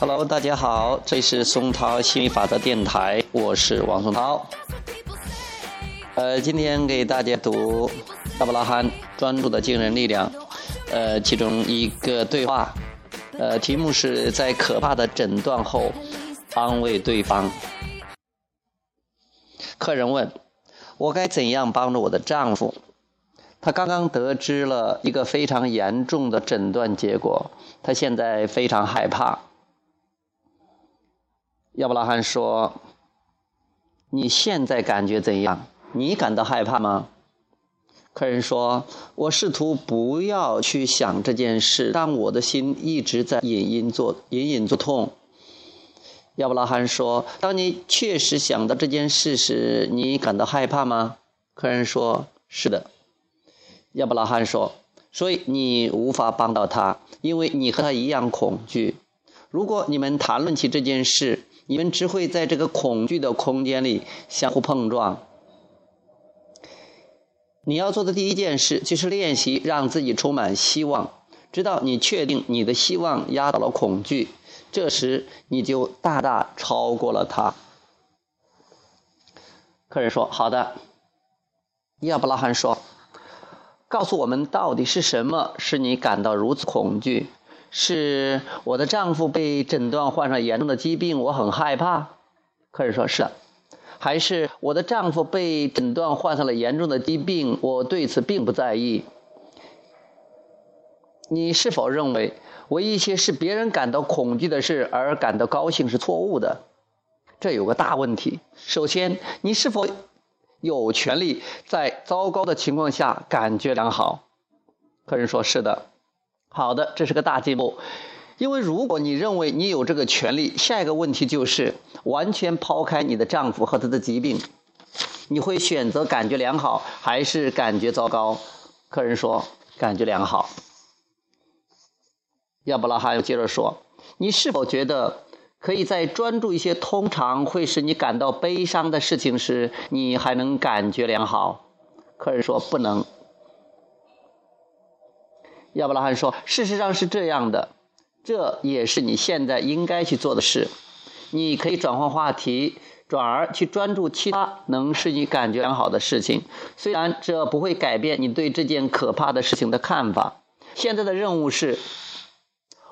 Hello，大家好，这是松涛心理法则电台，我是王松涛。呃，今天给大家读亚伯拉罕专注的惊人力量，呃，其中一个对话，呃，题目是在可怕的诊断后安慰对方。客人问：“我该怎样帮助我的丈夫？”他刚刚得知了一个非常严重的诊断结果，他现在非常害怕。亚伯拉罕说：“你现在感觉怎样？你感到害怕吗？”客人说：“我试图不要去想这件事，但我的心一直在隐隐作隐隐作痛。”亚伯拉罕说：“当你确实想到这件事时，你感到害怕吗？”客人说：“是的。”亚伯拉罕说：“所以你无法帮到他，因为你和他一样恐惧。如果你们谈论起这件事，你们只会在这个恐惧的空间里相互碰撞。你要做的第一件事就是练习让自己充满希望，直到你确定你的希望压倒了恐惧，这时你就大大超过了他。客人说：“好的。”亚伯拉罕说：“告诉我们，到底是什么使你感到如此恐惧？”是我的丈夫被诊断患上严重的疾病，我很害怕。客人说：“是。”还是我的丈夫被诊断患上了严重的疾病，我对此并不在意。你是否认为为一些使别人感到恐惧的事而感到高兴是错误的？这有个大问题。首先，你是否有权利在糟糕的情况下感觉良好？客人说：“是的。”好的，这是个大进步，因为如果你认为你有这个权利，下一个问题就是完全抛开你的丈夫和他的疾病，你会选择感觉良好还是感觉糟糕？客人说感觉良好。亚伯拉罕又接着说：“你是否觉得可以在专注一些通常会使你感到悲伤的事情时，你还能感觉良好？”客人说不能。亚伯拉罕说：“事实上是这样的，这也是你现在应该去做的事。你可以转换话题，转而去专注其他能使你感觉良好的事情。虽然这不会改变你对这件可怕的事情的看法。现在的任务是，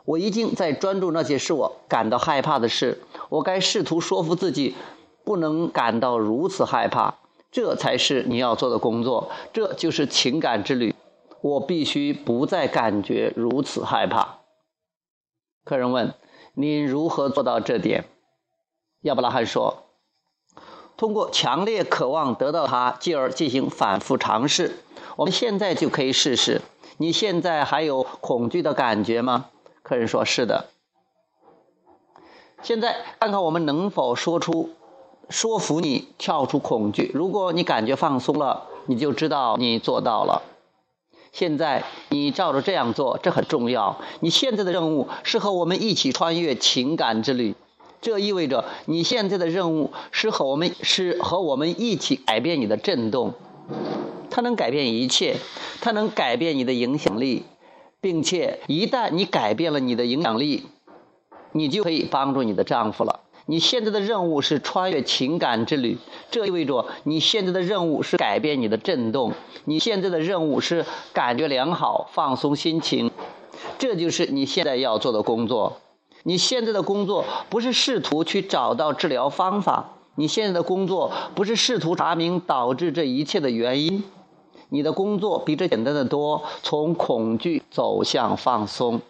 我已经在专注那些使我感到害怕的事。我该试图说服自己，不能感到如此害怕。这才是你要做的工作。这就是情感之旅。”我必须不再感觉如此害怕。客人问：“你如何做到这点？”亚伯拉罕说：“通过强烈渴望得到它，继而进行反复尝试。我们现在就可以试试。你现在还有恐惧的感觉吗？”客人说：“是的。”现在看看我们能否说出说服你跳出恐惧。如果你感觉放松了，你就知道你做到了。现在你照着这样做，这很重要。你现在的任务是和我们一起穿越情感之旅，这意味着你现在的任务是和我们是和我们一起改变你的震动。它能改变一切，它能改变你的影响力，并且一旦你改变了你的影响力，你就可以帮助你的丈夫了。你现在的任务是穿越情感之旅，这意味着你现在的任务是改变你的震动。你现在的任务是感觉良好、放松心情，这就是你现在要做的工作。你现在的工作不是试图去找到治疗方法，你现在的工作不是试图查明导致这一切的原因。你的工作比这简单的多，从恐惧走向放松。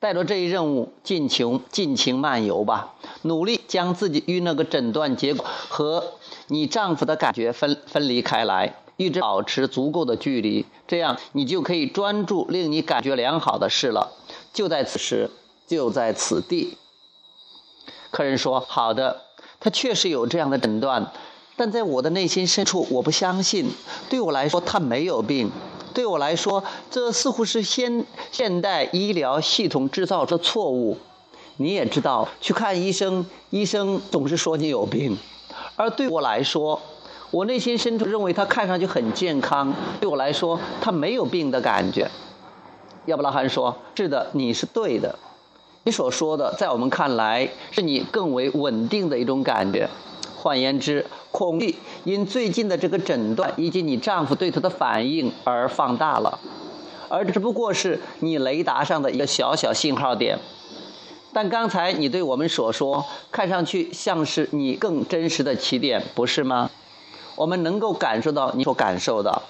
带着这一任务，尽情尽情漫游吧，努力将自己与那个诊断结果和你丈夫的感觉分分离开来，一直保持足够的距离，这样你就可以专注令你感觉良好的事了。就在此时，就在此地。客人说：“好的，他确实有这样的诊断，但在我的内心深处，我不相信。对我来说，他没有病。”对我来说，这似乎是现现代医疗系统制造的错误。你也知道，去看医生，医生总是说你有病。而对我来说，我内心深处认为他看上去很健康。对我来说，他没有病的感觉。亚伯拉罕说：“是的，你是对的。你所说的，在我们看来，是你更为稳定的一种感觉。换言之，恐惧因最近的这个诊断以及你丈夫对他的反应而放大了，而只不过是你雷达上的一个小小信号点。但刚才你对我们所说，看上去像是你更真实的起点，不是吗？我们能够感受到你所感受的。”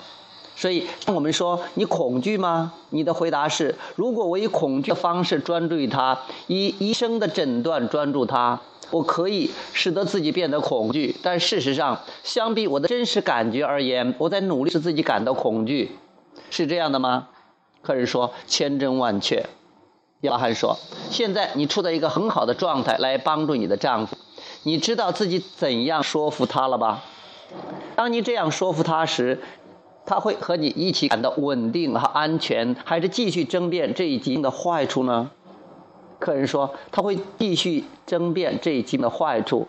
所以，我们说你恐惧吗？你的回答是：如果我以恐惧的方式专注于他，以医生的诊断专注他，我可以使得自己变得恐惧。但事实上，相比我的真实感觉而言，我在努力使自己感到恐惧，是这样的吗？客人说：千真万确。亚伯罕说：现在你处在一个很好的状态来帮助你的丈夫，你知道自己怎样说服他了吧？当你这样说服他时，他会和你一起感到稳定和安全，还是继续争辩这一疾病的坏处呢？客人说他会继续争辩这一经的坏处。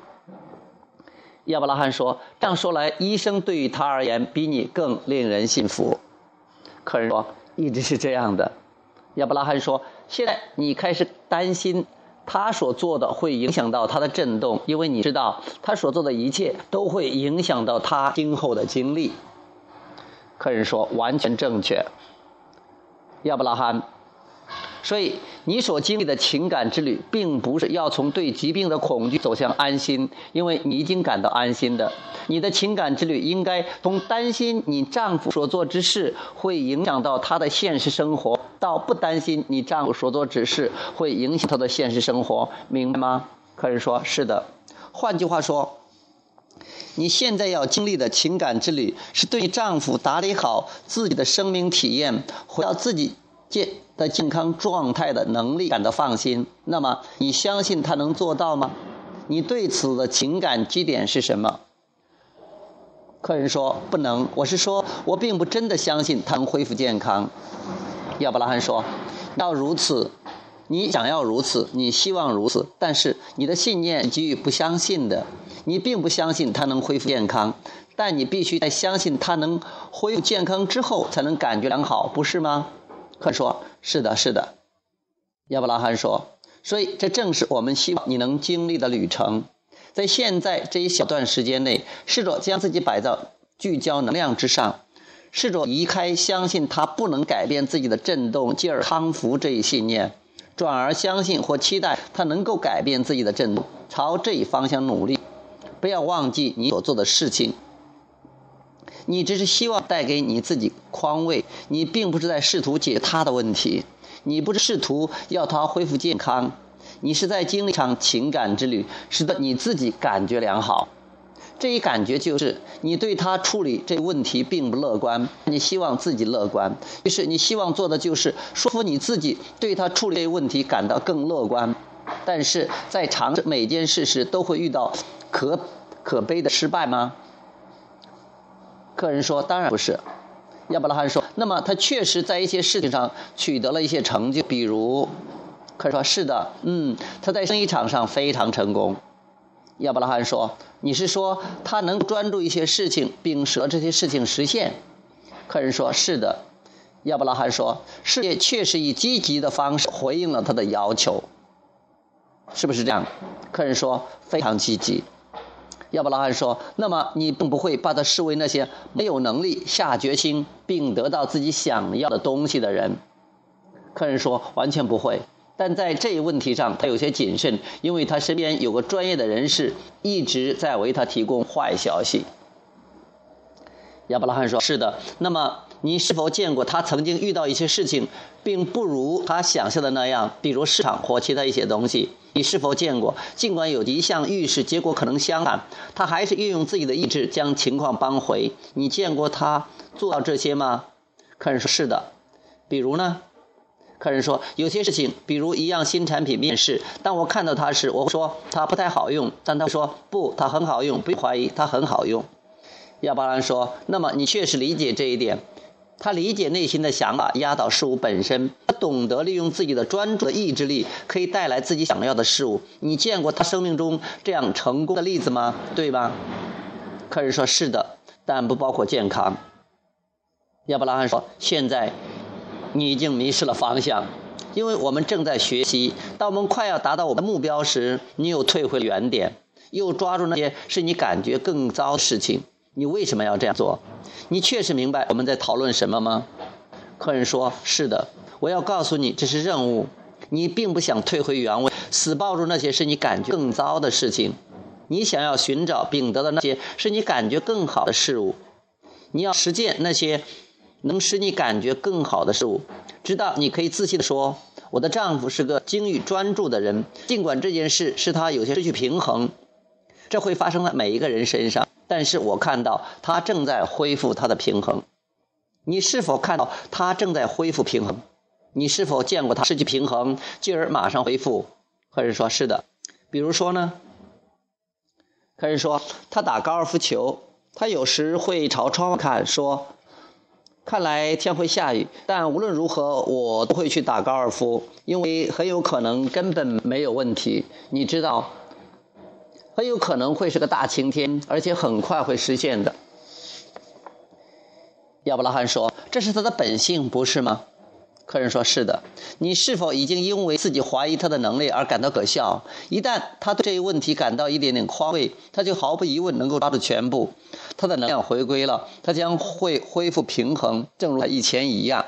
亚伯拉罕说：“这样说来，医生对于他而言比你更令人信服。”客人说：“一直是这样的。”亚伯拉罕说：“现在你开始担心他所做的会影响到他的震动，因为你知道他所做的一切都会影响到他今后的经历。”客人说：“完全正确，亚伯拉罕。所以你所经历的情感之旅，并不是要从对疾病的恐惧走向安心，因为你已经感到安心的。你的情感之旅应该从担心你丈夫所做之事会影响到他的现实生活，到不担心你丈夫所做之事会影响他的现实生活，明白吗？”客人说：“是的。”换句话说。你现在要经历的情感之旅，是对丈夫打理好自己的生命体验，回到自己健的健康状态的能力感到放心。那么，你相信他能做到吗？你对此的情感基点是什么？客人说不能。我是说，我并不真的相信他能恢复健康。亚伯拉罕说，要如此。你想要如此，你希望如此，但是你的信念给予不相信的，你并不相信他能恢复健康，但你必须在相信他能恢复健康之后才能感觉良好，不是吗？可说：“是的，是的。”亚伯拉罕说：“所以这正是我们希望你能经历的旅程。在现在这一小段时间内，试着将自己摆在聚焦能量之上，试着移开相信他不能改变自己的震动，进而康复这一信念。”转而相信或期待他能够改变自己的振动，朝这一方向努力。不要忘记你所做的事情。你只是希望带给你自己宽慰，你并不是在试图解他的问题，你不是试图要他恢复健康，你是在经历一场情感之旅，使得你自己感觉良好。这一感觉就是你对他处理这问题并不乐观，你希望自己乐观，于是你希望做的就是说服你自己对他处理这问题感到更乐观。但是在尝试每件事时都会遇到可可悲的失败吗？客人说：“当然不是。”亚伯拉罕说：“那么他确实在一些事情上取得了一些成就，比如……”客人说：“是的，嗯，他在生意场上非常成功。”亚伯拉罕说：“你是说他能专注一些事情，并使这些事情实现？”客人说：“是的。”亚伯拉罕说：“世界确实以积极的方式回应了他的要求，是不是这样？”客人说：“非常积极。”亚伯拉罕说：“那么你并不会把他视为那些没有能力下决心并得到自己想要的东西的人？”客人说：“完全不会。”但在这一问题上，他有些谨慎，因为他身边有个专业的人士一直在为他提供坏消息。亚伯拉罕说：“是的。那么，你是否见过他曾经遇到一些事情，并不如他想象的那样，比如市场或其他一些东西？你是否见过，尽管有一项预示结果可能相反，他还是运用自己的意志将情况扳回？你见过他做到这些吗？”客人说：“是的。比如呢？”客人说：“有些事情，比如一样新产品面世，当我看到它时，我会说它不太好用。但他说不，它很好用，不用怀疑，它很好用。”亚伯兰说：“那么你确实理解这一点。他理解内心的想法压倒事物本身，他懂得利用自己的专注的意志力可以带来自己想要的事物。你见过他生命中这样成功的例子吗？对吧？”客人说：“是的，但不包括健康。”亚伯拉罕说：“现在。”你已经迷失了方向，因为我们正在学习。当我们快要达到我们的目标时，你又退回原点，又抓住那些使你感觉更糟的事情。你为什么要这样做？你确实明白我们在讨论什么吗？客人说：“是的，我要告诉你，这是任务。你并不想退回原位，死抱住那些使你感觉更糟的事情。你想要寻找并得到那些使你感觉更好的事物。你要实践那些。”能使你感觉更好的事物，直到你可以自信地说：“我的丈夫是个精于专注的人，尽管这件事使他有些失去平衡，这会发生在每一个人身上。但是我看到他正在恢复他的平衡。你是否看到他正在恢复平衡？你是否见过他失去平衡，继而马上恢复？客人说：是的。比如说呢？客人说他打高尔夫球，他有时会朝窗外看，说。看来天会下雨，但无论如何，我都会去打高尔夫，因为很有可能根本没有问题。你知道，很有可能会是个大晴天，而且很快会实现的。亚伯拉罕说：“这是他的本性，不是吗？”客人说：“是的。”你是否已经因为自己怀疑他的能力而感到可笑？一旦他对这一问题感到一点点宽慰，他就毫无疑问能够抓住全部。他的能量回归了，他将会恢复平衡，正如他以前一样。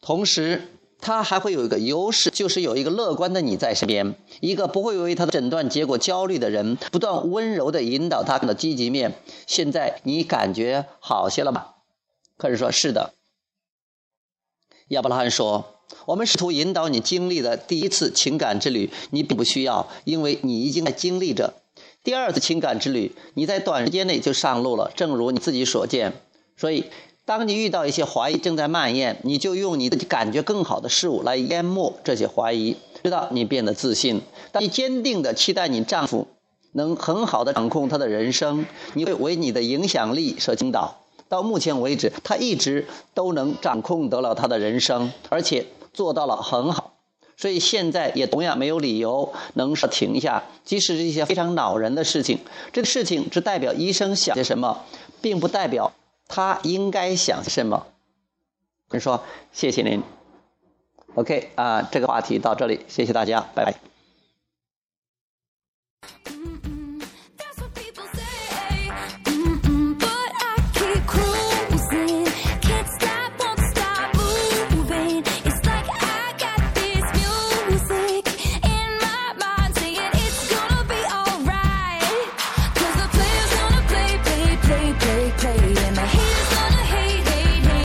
同时，他还会有一个优势，就是有一个乐观的你在身边，一个不会为他的诊断结果焦虑的人，不断温柔地引导他的积极面。现在你感觉好些了吗？客人说：“是的。”亚伯拉罕说：“我们试图引导你经历的第一次情感之旅，你并不需要，因为你已经在经历着第二次情感之旅。你在短时间内就上路了，正如你自己所见。所以，当你遇到一些怀疑正在蔓延，你就用你自己感觉更好的事物来淹没这些怀疑，直到你变得自信。当你坚定地期待你丈夫能很好的掌控他的人生，你会为你的影响力所倾倒。”到目前为止，他一直都能掌控得了他的人生，而且做到了很好，所以现在也同样没有理由能说停下。即使是一些非常恼人的事情，这个事情只代表医生想些什么，并不代表他应该想什么。你说，谢谢您。OK 啊，这个话题到这里，谢谢大家，拜拜。